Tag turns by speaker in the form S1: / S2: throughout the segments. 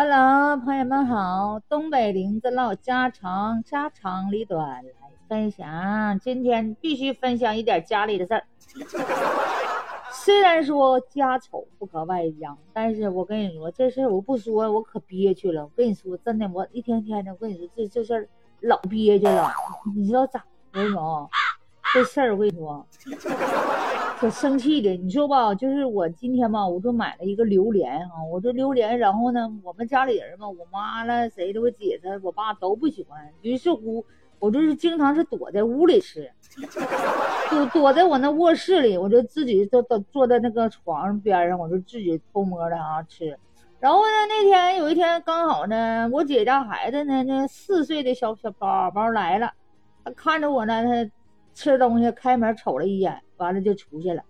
S1: Hello，朋友们好，东北林子唠家常，家长里短来分享。今天必须分享一点家里的事儿。虽然说家丑不可外扬，但是我跟你说这事儿我不说我可憋屈了。我跟你说真的，我一天天的，我跟你说这这事儿老憋屈了。你知道咋的吗？这事儿我跟你说。可生气的，你说吧，就是我今天吧，我就买了一个榴莲啊，我这榴莲，然后呢，我们家里人嘛，我妈了，谁的，我姐她，我爸都不喜欢，于是乎，我就是经常是躲在屋里吃，躲躲在我那卧室里，我就自己坐坐坐在那个床边上，我就自己偷摸的啊吃，然后呢，那天有一天刚好呢，我姐家孩子呢，那四岁的小小宝宝来了，他看着我呢，他吃东西，开门瞅了一眼。完了就出去了，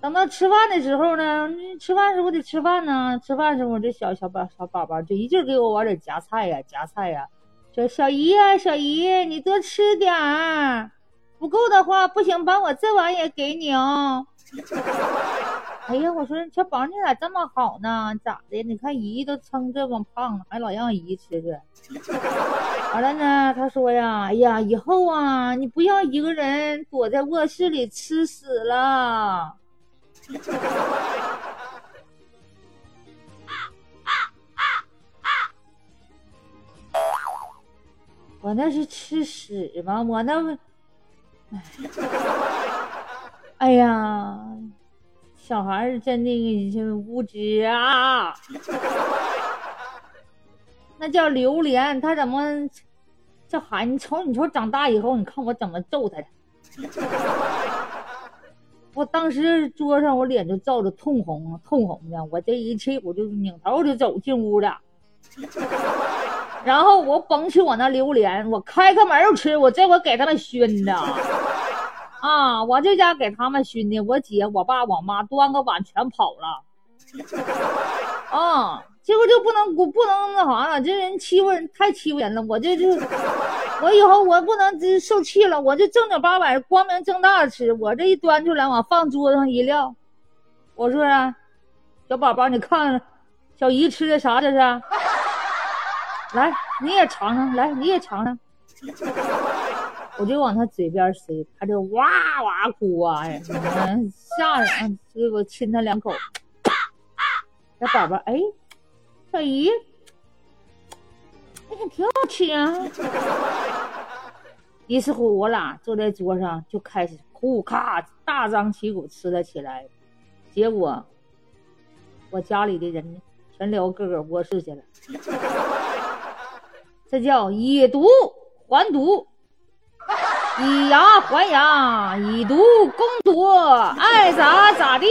S1: 等到吃饭的时候呢，吃饭时候得吃饭呢，吃饭时候这小小宝小宝宝就一劲给我往里夹菜呀，夹菜呀，说小姨呀，小姨你多吃点儿，不够的话不行，把我这碗也给你哦。哎呀，我说小宝你咋这么好呢？咋的？你看姨都撑这么胖了，还老让姨吃去。完了呢，他说呀，哎呀，以后啊，你不要一个人躲在卧室里吃屎了。我那是吃屎吗？我那，哎呀。小孩儿真的无知啊！那叫榴莲，他怎么这孩子？你瞅，你瞅，长大以后，你看我怎么揍他！我当时桌上，我脸就照着通红通红的，我这一气，我就拧头就走进屋了。然后我捧起我那榴莲，我开开门就吃，我这回给他们熏的。啊！我这家给他们熏的，我姐、我爸、我妈端个碗全跑了。我！不能那啥了，这人欺负人太欺负人了。我这就我以后我不能这受气了，我就正经八百、光明正大的吃。我这一端出来，往放桌子上一撂，我说啊，小宝宝，你看小姨吃的啥？这是？来，你也尝尝，来，你也尝尝。我就往他嘴边塞，他就哇哇哭啊！呀，吓人！给我亲他两口。小宝宝，哎，小姨，哎，挺好吃啊。于是乎，我俩坐在桌上就开始呼咔大张旗鼓吃了起来。结果，我家里的人全聊各个卧室去了。这叫以毒还毒。以牙还牙，以毒攻毒，爱咋咋地，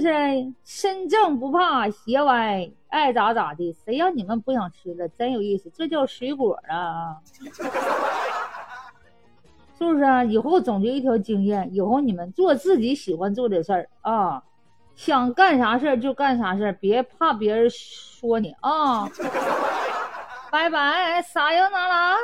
S1: 是不是？身正不怕邪歪，爱咋咋地。谁让你们不想吃了？真有意思，这叫水果啊！是不是啊？以后总结一条经验：以后你们做自己喜欢做的事儿啊，想干啥事儿就干啥事儿，别怕别人说你啊。拜拜，撒由那拉。